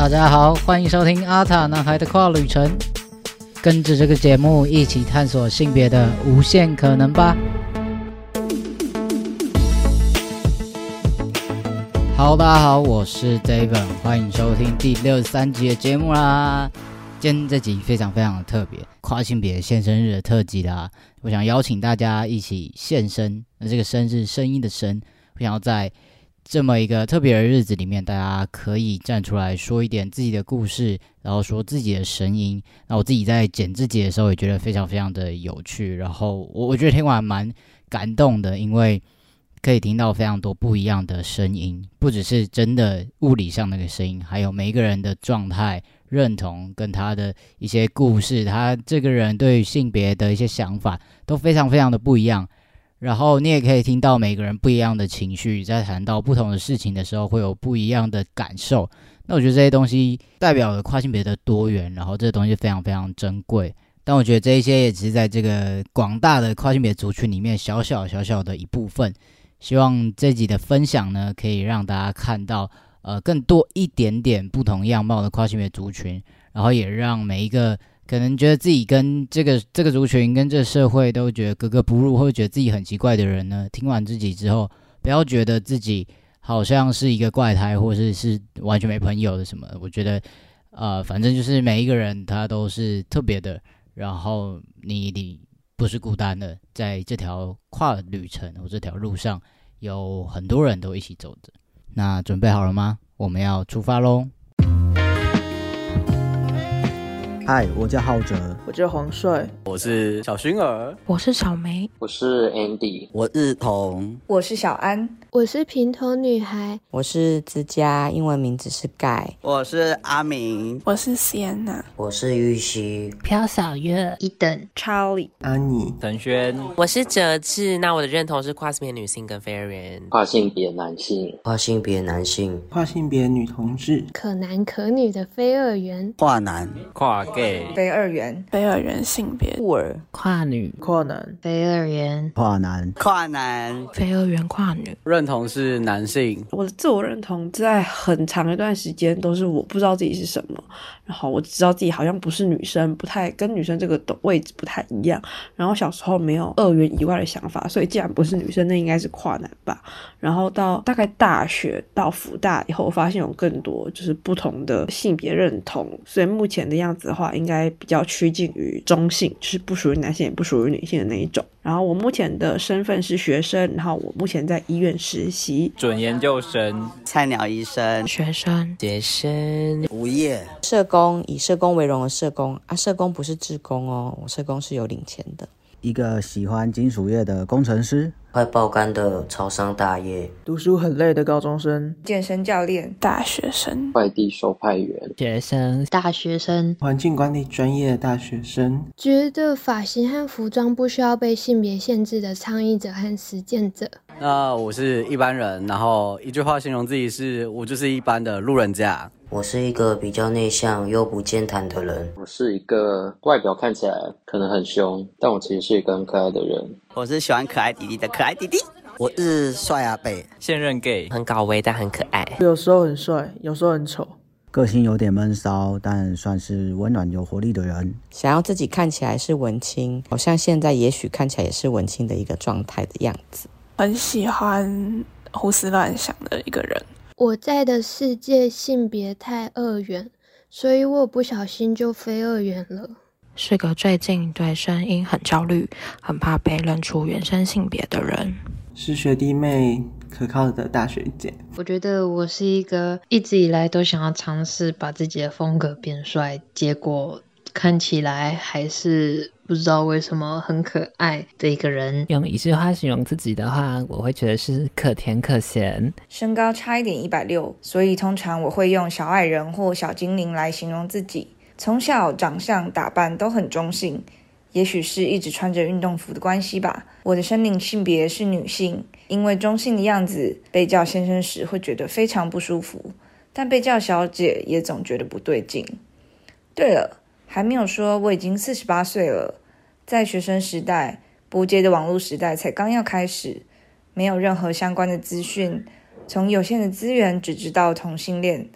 大家好，欢迎收听阿塔男孩的跨旅程，跟着这个节目一起探索性别的无限可能吧。好大家好，我是 David，欢迎收听第六十三集的节目啦。今天这集非常非常的特别，跨性别现身日的特辑啦。我想邀请大家一起现身，那这个“声”是声音的“声”，我想要在这么一个特别的日子里面，大家可以站出来说一点自己的故事，然后说自己的声音。那我自己在剪自己的时候，也觉得非常非常的有趣。然后我我觉得听完蛮感动的，因为。可以听到非常多不一样的声音，不只是真的物理上那个声音，还有每一个人的状态、认同跟他的一些故事，他这个人对性别的一些想法都非常非常的不一样。然后你也可以听到每个人不一样的情绪，在谈到不同的事情的时候，会有不一样的感受。那我觉得这些东西代表了跨性别的多元，然后这东西非常非常珍贵。但我觉得这一些也只是在这个广大的跨性别族群里面小小小小的一部分。希望这集的分享呢，可以让大家看到呃更多一点点不同样貌的跨性别族群，然后也让每一个可能觉得自己跟这个这个族群跟这个社会都觉得格格不入，或者觉得自己很奇怪的人呢，听完自己之后，不要觉得自己好像是一个怪胎，或者是是完全没朋友的什么。我觉得呃，反正就是每一个人他都是特别的，然后你你。不是孤单的，在这条跨旅程或这条路上，有很多人都一起走着。那准备好了吗？我们要出发喽！嗨，我叫浩哲，我叫黄帅，我是小薰儿，我是小梅，我是 Andy，我是彤，我是小安，我是平头女孩，我是之家，英文名字是盖，我是阿明，我是 Sienna，我是玉溪，飘小月，一等，Charlie，安妮，陈轩，我是哲志。那我的认同是跨性别女性跟非二元，跨性别男性，跨性别男性，跨性别女同志，可男可女的非二元，跨男，跨。非二元，非二元性别，酷儿，跨女，跨男，非二元，跨男，跨男，非二元跨女，认同是男性。我的自我认同在很长一段时间都是我不知道自己是什么，然后我知道自己好像不是女生，不太跟女生这个的位置不太一样。然后小时候没有二元以外的想法，所以既然不是女生，那应该是跨男吧。然后到大概大学到福大以后，发现有更多就是不同的性别认同，所以目前的样子的话。应该比较趋近于中性，就是不属于男性也不属于女性的那一种。然后我目前的身份是学生，然后我目前在医院实习，准研究生、菜鸟医生、学生、学生、无业、社工，以社工为荣的社工。啊，社工不是志工哦，我社工是有领钱的。一个喜欢金属业的工程师，快爆肝的超商大业，读书很累的高中生，健身教练，大学生，快递收派员，学生，大学生，环境管理专业的大学生，觉得发型和服装不需要被性别限制的倡议者和实践者。那我是一般人，然后一句话形容自己是我就是一般的路人甲。我是一个比较内向又不健谈的人。我是一个外表看起来可能很凶，但我其实是一个很可爱的人。我是喜欢可爱弟弟的可爱弟弟。我是帅阿贝，现任 gay，很高维但很可爱。有时候很帅，有时候很丑，个性有点闷骚，但算是温暖有活力的人。想要自己看起来是文青，好像现在也许看起来也是文青的一个状态的样子。很喜欢胡思乱想的一个人。我在的世界性别太二元，所以我不小心就非二元了。是个最近对声音很焦虑、很怕被认出原生性别的人。是学弟妹可靠的大学姐。我觉得我是一个一直以来都想要尝试把自己的风格变帅，结果看起来还是。不知道为什么很可爱的一个人，用一句话形容自己的话，我会觉得是可甜可咸。身高差一点一百六，所以通常我会用小矮人或小精灵来形容自己。从小长相打扮都很中性，也许是一直穿着运动服的关系吧。我的生理性别是女性，因为中性的样子被叫先生时会觉得非常不舒服，但被叫小姐也总觉得不对劲。对了，还没有说我已经四十八岁了。在学生时代，不接的网络时代才刚要开始，没有任何相关的资讯，从有限的资源只知道同性恋，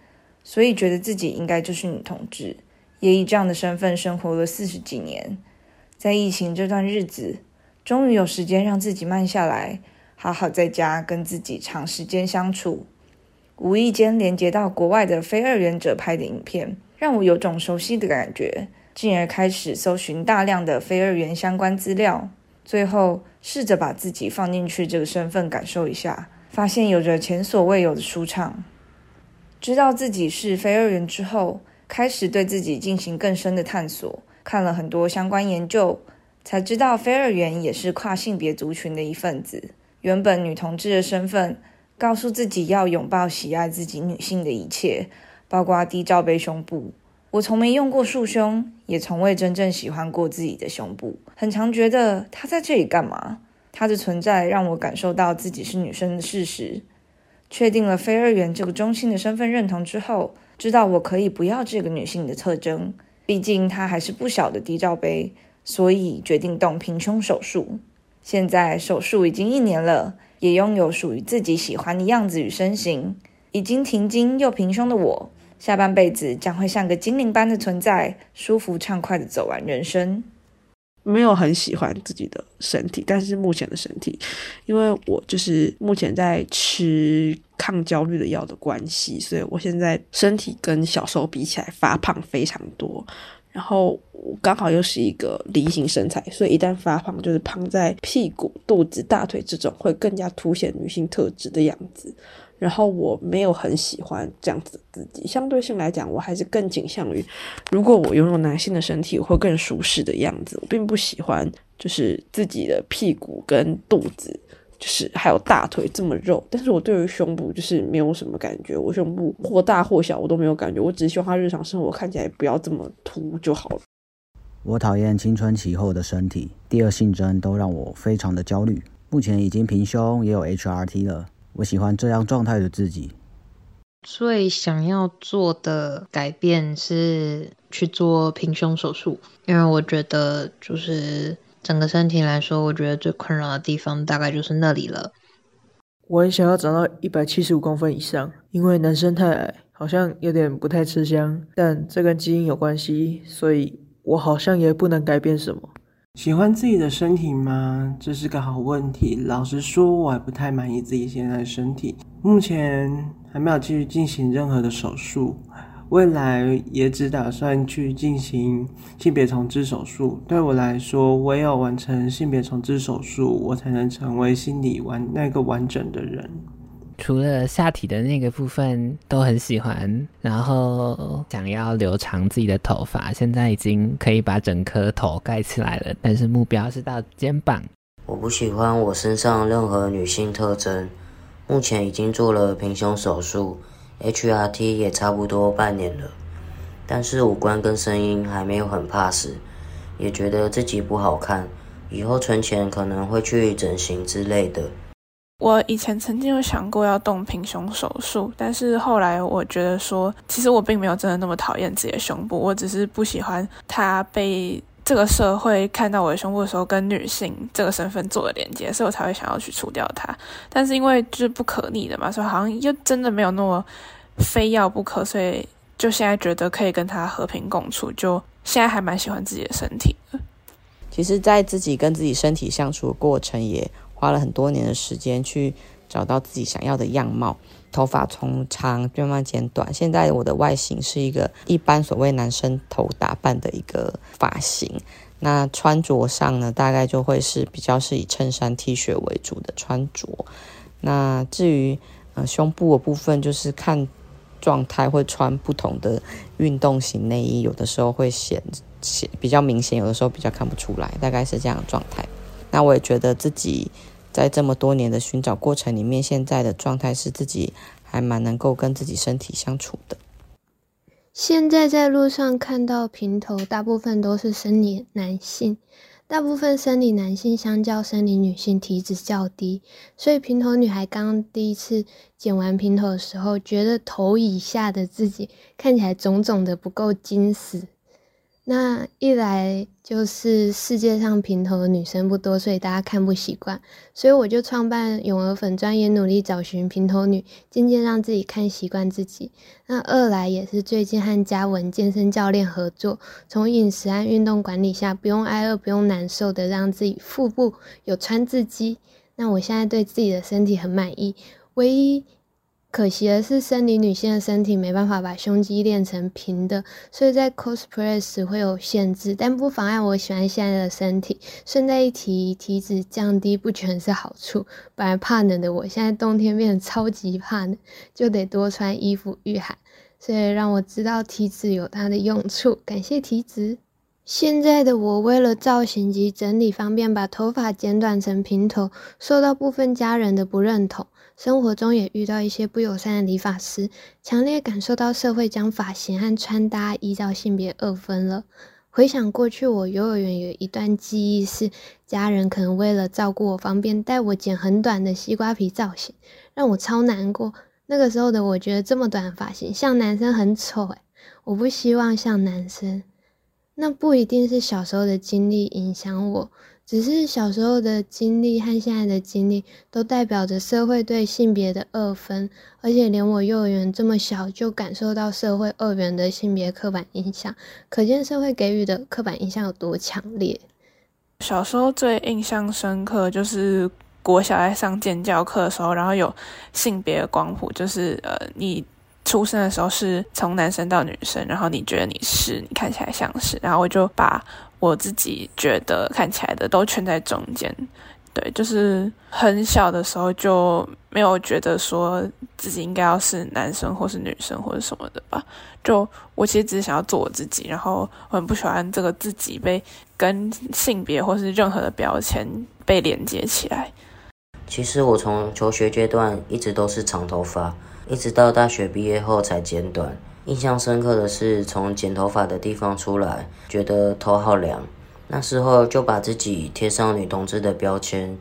所以觉得自己应该就是女同志，也以这样的身份生活了四十几年。在疫情这段日子，终于有时间让自己慢下来，好好在家跟自己长时间相处。无意间连接到国外的非二元者拍的影片，让我有种熟悉的感觉，进而开始搜寻大量的非二元相关资料。最后试着把自己放进去这个身份感受一下，发现有着前所未有的舒畅。知道自己是非二元之后，开始对自己进行更深的探索。看了很多相关研究，才知道非二元也是跨性别族群的一份子。原本女同志的身份，告诉自己要拥抱、喜爱自己女性的一切，包括低罩杯胸部。我从没用过束胸，也从未真正喜欢过自己的胸部。很常觉得它在这里干嘛？它的存在让我感受到自己是女生的事实。确定了非二元这个中性的身份认同之后，知道我可以不要这个女性的特征。毕竟她还是不小的低罩杯，所以决定动平胸手术。现在手术已经一年了，也拥有属于自己喜欢的样子与身形。已经停经又平胸的我，下半辈子将会像个精灵般的存在，舒服畅快的走完人生。没有很喜欢自己的身体，但是目前的身体，因为我就是目前在吃抗焦虑的药的关系，所以我现在身体跟小时候比起来发胖非常多。然后我刚好又是一个梨形身材，所以一旦发胖，就是胖在屁股、肚子、大腿这种，会更加凸显女性特质的样子。然后我没有很喜欢这样子自己，相对性来讲，我还是更倾向于，如果我拥有男性的身体，会更舒适的样子。我并不喜欢就是自己的屁股跟肚子，就是还有大腿这么肉。但是我对于胸部就是没有什么感觉，我胸部或大或小我都没有感觉，我只希望他日常生活看起来不要这么凸就好了。我讨厌青春期后的身体，第二性征都让我非常的焦虑。目前已经平胸，也有 HRT 了。我喜欢这样状态的自己。最想要做的改变是去做平胸手术，因为我觉得就是整个身体来说，我觉得最困扰的地方大概就是那里了。我很想要长到一百七十五公分以上，因为男生太矮好像有点不太吃香，但这跟基因有关系，所以我好像也不能改变什么。喜欢自己的身体吗？这是个好问题。老实说，我还不太满意自己现在的身体，目前还没有继续进行任何的手术，未来也只打算去进行性别重置手术。对我来说，唯有完成性别重置手术，我才能成为心理完那个完整的人。除了下体的那个部分都很喜欢，然后想要留长自己的头发，现在已经可以把整颗头盖起来了，但是目标是到肩膀。我不喜欢我身上任何女性特征，目前已经做了平胸手术，HRT 也差不多半年了，但是五官跟声音还没有很怕死，也觉得自己不好看，以后存钱可能会去整形之类的。我以前曾经有想过要动平胸手术，但是后来我觉得说，其实我并没有真的那么讨厌自己的胸部，我只是不喜欢它被这个社会看到我的胸部的时候跟女性这个身份做的连接，所以我才会想要去除掉它。但是因为就是不可逆的嘛，所以好像又真的没有那么非要不可，所以就现在觉得可以跟它和平共处，就现在还蛮喜欢自己的身体的。其实，在自己跟自己身体相处的过程也。花了很多年的时间去找到自己想要的样貌，头发从长慢慢剪短。现在我的外形是一个一般所谓男生头打扮的一个发型。那穿着上呢，大概就会是比较是以衬衫、T 恤为主的穿着。那至于呃胸部的部分，就是看状态会穿不同的运动型内衣，有的时候会显显比较明显，有的时候比较看不出来，大概是这样的状态。那我也觉得自己在这么多年的寻找过程里面，现在的状态是自己还蛮能够跟自己身体相处的。现在在路上看到平头，大部分都是生理男性，大部分生理男性相较生理女性体脂较低，所以平头女孩刚第一次剪完平头的时候，觉得头以下的自己看起来肿肿的不够精实。那一来就是世界上平头的女生不多，所以大家看不习惯，所以我就创办永儿粉专，也努力找寻平头女，渐渐让自己看习惯自己。那二来也是最近和嘉文健身教练合作，从饮食和运动管理下，不用挨饿，不用难受的让自己腹部有穿字肌。那我现在对自己的身体很满意，唯一。可惜的是，生理女性的身体没办法把胸肌练成平的，所以在 cosplay 时会有限制，但不妨碍我喜欢现在的身体。顺带一提，体脂降低不全是好处。本来怕冷的我，现在冬天变得超级怕冷，就得多穿衣服御寒，所以让我知道体脂有它的用处。感谢体脂。现在的我为了造型及整理方便，把头发剪短成平头，受到部分家人的不认同。生活中也遇到一些不友善的理发师，强烈感受到社会将发型和穿搭依照性别二分了。回想过去，我幼儿园有一段记忆是，家人可能为了照顾我方便，带我剪很短的西瓜皮造型，让我超难过。那个时候的我觉得这么短的发型像男生很丑诶，我不希望像男生。那不一定是小时候的经历影响我。只是小时候的经历和现在的经历，都代表着社会对性别的二分，而且连我幼儿园这么小就感受到社会二元的性别刻板印象，可见社会给予的刻板印象有多强烈。小时候最印象深刻就是国小在上建教课的时候，然后有性别光谱，就是呃，你出生的时候是从男生到女生，然后你觉得你是，你看起来像是，然后我就把。我自己觉得看起来的都圈在中间，对，就是很小的时候就没有觉得说自己应该要是男生或是女生或者什么的吧。就我其实只是想要做我自己，然后我很不喜欢这个自己被跟性别或是任何的标签被连接起来。其实我从求学阶段一直都是长头发，一直到大学毕业后才剪短。印象深刻的是，从剪头发的地方出来，觉得头好凉。那时候就把自己贴上女同志的标签，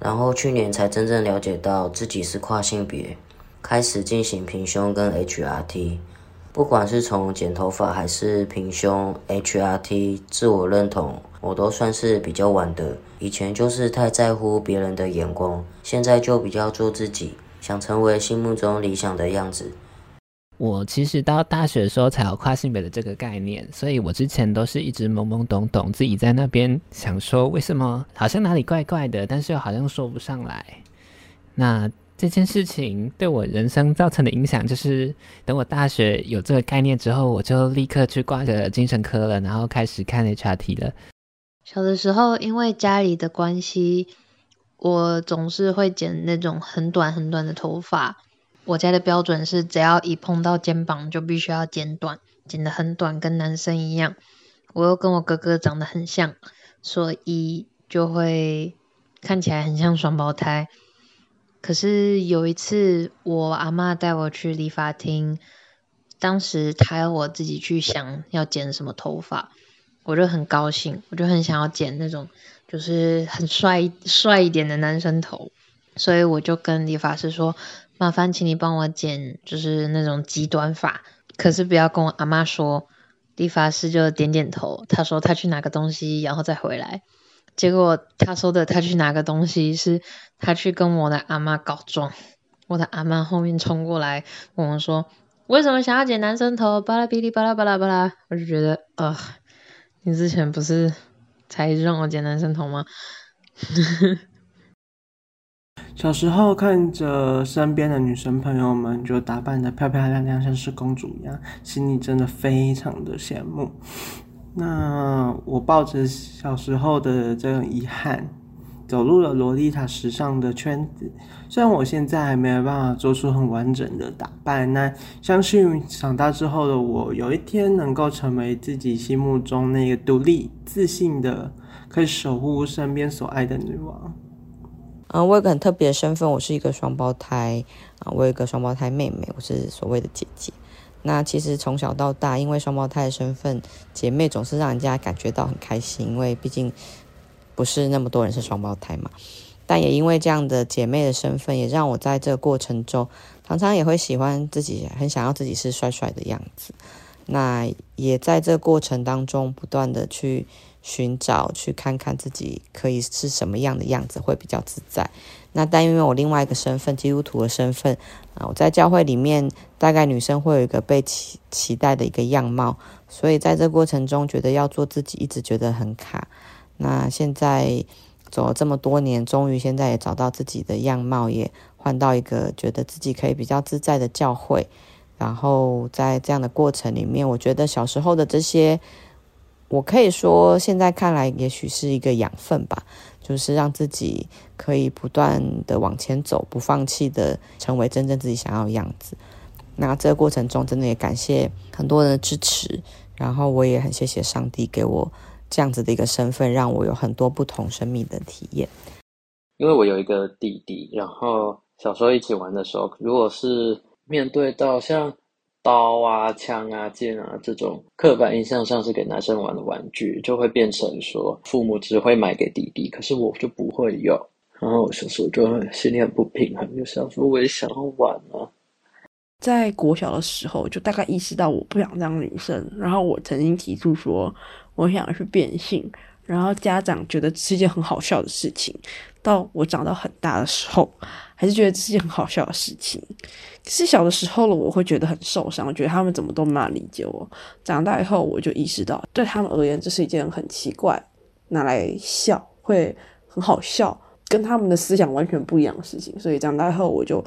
然后去年才真正了解到自己是跨性别，开始进行平胸跟 HRT。不管是从剪头发还是平胸 HRT，自我认同我都算是比较晚的。以前就是太在乎别人的眼光，现在就比较做自己，想成为心目中理想的样子。我其实到大学的时候才有跨性别的这个概念，所以我之前都是一直懵懵懂懂，自己在那边想说为什么好像哪里怪怪的，但是又好像说不上来。那这件事情对我人生造成的影响，就是等我大学有这个概念之后，我就立刻去挂着精神科了，然后开始看 HRT 了。小的时候因为家里的关系，我总是会剪那种很短很短的头发。我家的标准是，只要一碰到肩膀就必须要剪短，剪得很短，跟男生一样。我又跟我哥哥长得很像，所以就会看起来很像双胞胎。可是有一次，我阿妈带我去理发厅，当时她要我自己去想要剪什么头发，我就很高兴，我就很想要剪那种就是很帅帅一点的男生头，所以我就跟理发师说。麻烦请你帮我剪，就是那种极短发，可是不要跟我阿妈说。理发师就点点头，他说他去拿个东西，然后再回来。结果他说的他去拿个东西，是他去跟我的阿妈告状。我的阿妈后面冲过来问我说：“为什么想要剪男生头？”巴拉哔哩巴拉巴拉巴拉，我就觉得啊，你之前不是才让我剪男生头吗？小时候看着身边的女生朋友们就打扮的漂漂亮亮，像是公主一样，心里真的非常的羡慕。那我抱着小时候的这种遗憾，走入了洛丽塔时尚的圈子。虽然我现在还没有办法做出很完整的打扮，那相信长大之后的我，有一天能够成为自己心目中那个独立、自信的，可以守护身边所爱的女王。嗯，我有个很特别的身份，我是一个双胞胎啊，我有一个双胞胎妹妹，我是所谓的姐姐。那其实从小到大，因为双胞胎的身份，姐妹总是让人家感觉到很开心，因为毕竟不是那么多人是双胞胎嘛。但也因为这样的姐妹的身份，也让我在这个过程中，常常也会喜欢自己，很想要自己是帅帅的样子。那也在这过程当中不断的去寻找，去看看自己可以是什么样的样子会比较自在。那但因为我另外一个身份，基督徒的身份啊，我在教会里面，大概女生会有一个被期期待的一个样貌，所以在这过程中，觉得要做自己，一直觉得很卡。那现在走了这么多年，终于现在也找到自己的样貌，也换到一个觉得自己可以比较自在的教会。然后在这样的过程里面，我觉得小时候的这些，我可以说现在看来，也许是一个养分吧。就是让自己可以不断的往前走，不放弃的成为真正自己想要的样子。那这个过程中，真的也感谢很多人的支持，然后我也很谢谢上帝给我这样子的一个身份，让我有很多不同生命的体验。因为我有一个弟弟，然后小时候一起玩的时候，如果是面对到像。刀啊、枪啊、剑啊，这种刻板印象上是给男生玩的玩具，就会变成说父母只会买给弟弟，可是我就不会有。然后我小时候就心里很不平衡，就想说我也想要玩啊。在国小的时候，就大概意识到我不想当女生，然后我曾经提出说我想去变性，然后家长觉得是一件很好笑的事情。到我长到很大的时候，还是觉得这是件很好笑的事情。可是小的时候了，我会觉得很受伤，我觉得他们怎么都没法理解我。长大以后，我就意识到，对他们而言，这是一件很奇怪、拿来笑会很好笑，跟他们的思想完全不一样的事情。所以长大以后，我就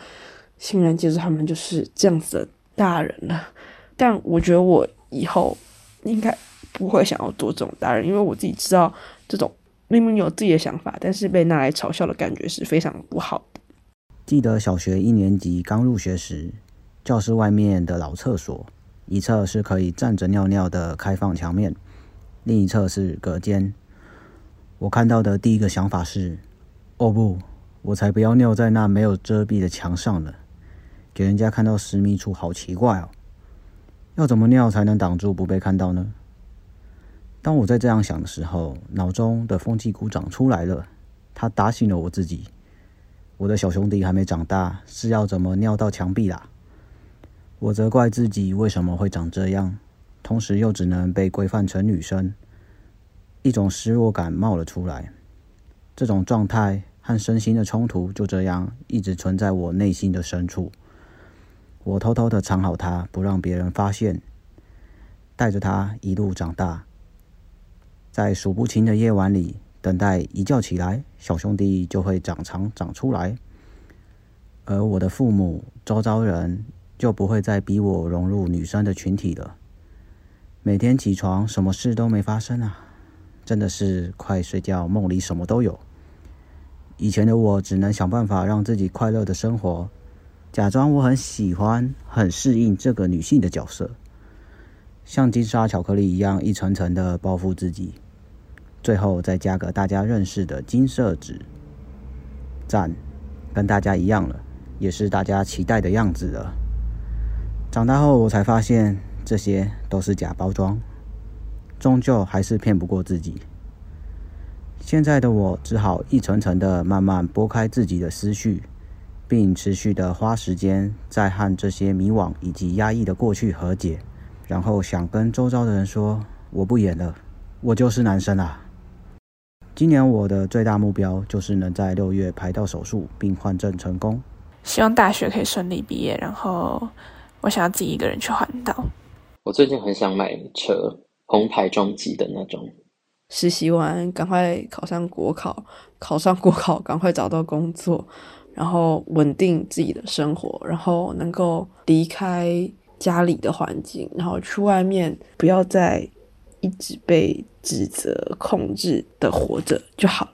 欣然接受他们就是这样子的大人了。但我觉得我以后应该不会想要做这种大人，因为我自己知道这种。明明有自己的想法，但是被拿来嘲笑的感觉是非常不好的。记得小学一年级刚入学时，教室外面的老厕所，一侧是可以站着尿尿的开放墙面，另一侧是隔间。我看到的第一个想法是：哦不，我才不要尿在那没有遮蔽的墙上呢，给人家看到私密处，好奇怪哦。要怎么尿才能挡住不被看到呢？当我在这样想的时候，脑中的风纪鼓掌出来了，他打醒了我自己。我的小兄弟还没长大，是要怎么尿到墙壁啦？我责怪自己为什么会长这样，同时又只能被规范成女生，一种失落感冒了出来。这种状态和身心的冲突就这样一直存在我内心的深处。我偷偷的藏好它，不让别人发现，带着它一路长大。在数不清的夜晚里，等待一觉起来，小兄弟就会长长长出来，而我的父母、周遭人就不会再逼我融入女生的群体了。每天起床，什么事都没发生啊，真的是快睡觉，梦里什么都有。以前的我只能想办法让自己快乐的生活，假装我很喜欢、很适应这个女性的角色，像金沙巧克力一样一层层的包覆自己。最后再加个大家认识的金色纸，赞，跟大家一样了，也是大家期待的样子了。长大后我才发现这些都是假包装，终究还是骗不过自己。现在的我只好一层层的慢慢拨开自己的思绪，并持续的花时间在和这些迷惘以及压抑的过去和解，然后想跟周遭的人说：我不演了，我就是男生啊。今年我的最大目标就是能在六月排到手术并换证成功。希望大学可以顺利毕业，然后我想要自己一个人去环岛。我最近很想买车，红牌中级的那种。实习完赶快考上国考，考上国考赶快找到工作，然后稳定自己的生活，然后能够离开家里的环境，然后去外面，不要再一直被。指责、控制的活着就好了。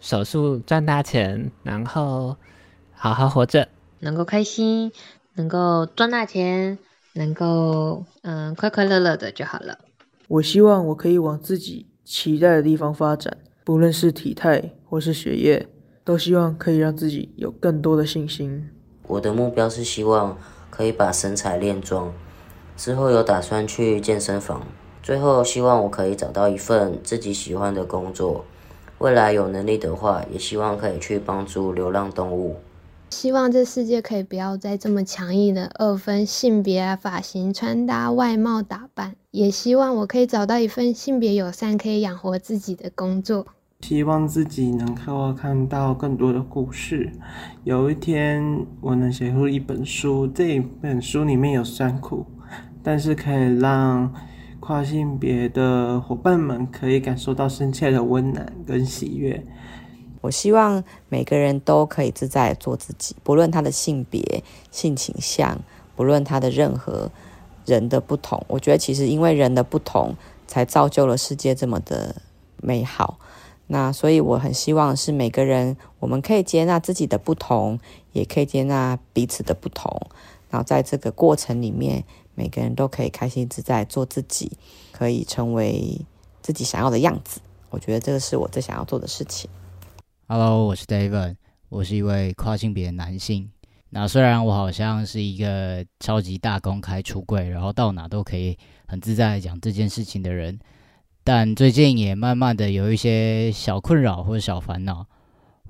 手术赚大钱，然后好好活着，能够开心，能够赚大钱，能够嗯快快乐乐的就好了。我希望我可以往自己期待的地方发展，不论是体态或是学业，都希望可以让自己有更多的信心。我的目标是希望可以把身材练壮，之后有打算去健身房。最后，希望我可以找到一份自己喜欢的工作。未来有能力的话，也希望可以去帮助流浪动物。希望这世界可以不要再这么强硬的二分性别啊、发型、穿搭、外貌打扮，也希望我可以找到一份性别友善、可以养活自己的工作。希望自己能够看到更多的故事，有一天我能写出一本书，这本书里面有酸苦，但是可以让跨性别的伙伴们可以感受到深切的温暖跟喜悦。我希望每个人都可以自在做自己，不论他的性别、性倾向，不论他的任何人的不同。我觉得其实因为人的不同，才造就了世界这么的美好。那所以我很希望是每个人，我们可以接纳自己的不同，也可以接纳彼此的不同。然后在这个过程里面，每个人都可以开心自在做自己，可以成为自己想要的样子。我觉得这个是我最想要做的事情。Hello，我是 David，我是一位跨性别的男性。那虽然我好像是一个超级大公开出柜，然后到哪都可以很自在讲这件事情的人，但最近也慢慢的有一些小困扰或者小烦恼。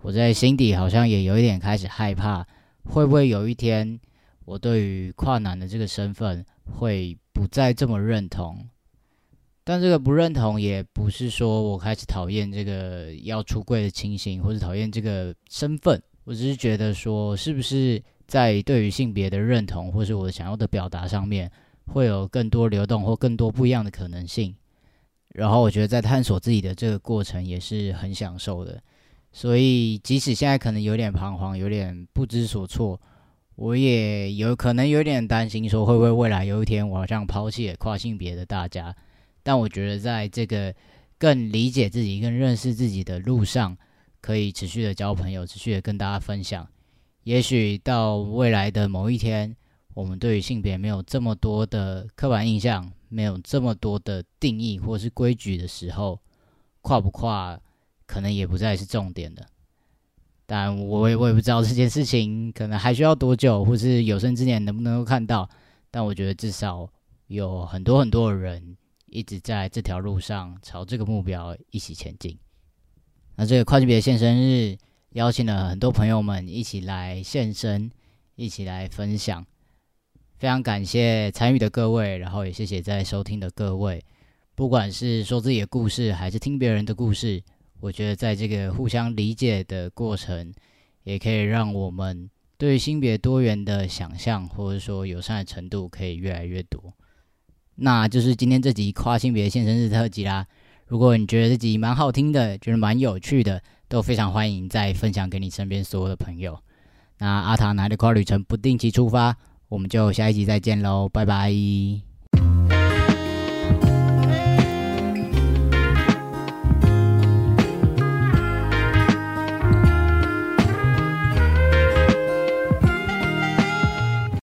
我在心底好像也有一点开始害怕，会不会有一天我对于跨男的这个身份会不再这么认同？但这个不认同也不是说我开始讨厌这个要出柜的情形，或者讨厌这个身份。我只是觉得说，是不是在对于性别的认同，或是我想要的表达上面，会有更多流动或更多不一样的可能性。然后我觉得在探索自己的这个过程也是很享受的。所以即使现在可能有点彷徨，有点不知所措，我也有可能有点担心，说会不会未来有一天我好像抛弃了跨性别的大家。但我觉得，在这个更理解自己、更认识自己的路上，可以持续的交朋友，持续的跟大家分享。也许到未来的某一天，我们对于性别没有这么多的刻板印象，没有这么多的定义或是规矩的时候，跨不跨可能也不再是重点了。但我也我也不知道这件事情可能还需要多久，或是有生之年能不能够看到。但我觉得至少有很多很多的人。一直在这条路上朝这个目标一起前进。那这个跨性别现身日，邀请了很多朋友们一起来现身，一起来分享。非常感谢参与的各位，然后也谢谢在收听的各位。不管是说自己的故事，还是听别人的故事，我觉得在这个互相理解的过程，也可以让我们对性别多元的想象，或者说友善的程度，可以越来越多。那就是今天这集跨性别现身日特辑啦。如果你觉得这集蛮好听的，觉得蛮有趣的，都非常欢迎再分享给你身边所有的朋友。那阿塔拿的跨旅程不定期出发，我们就下一集再见喽，拜拜。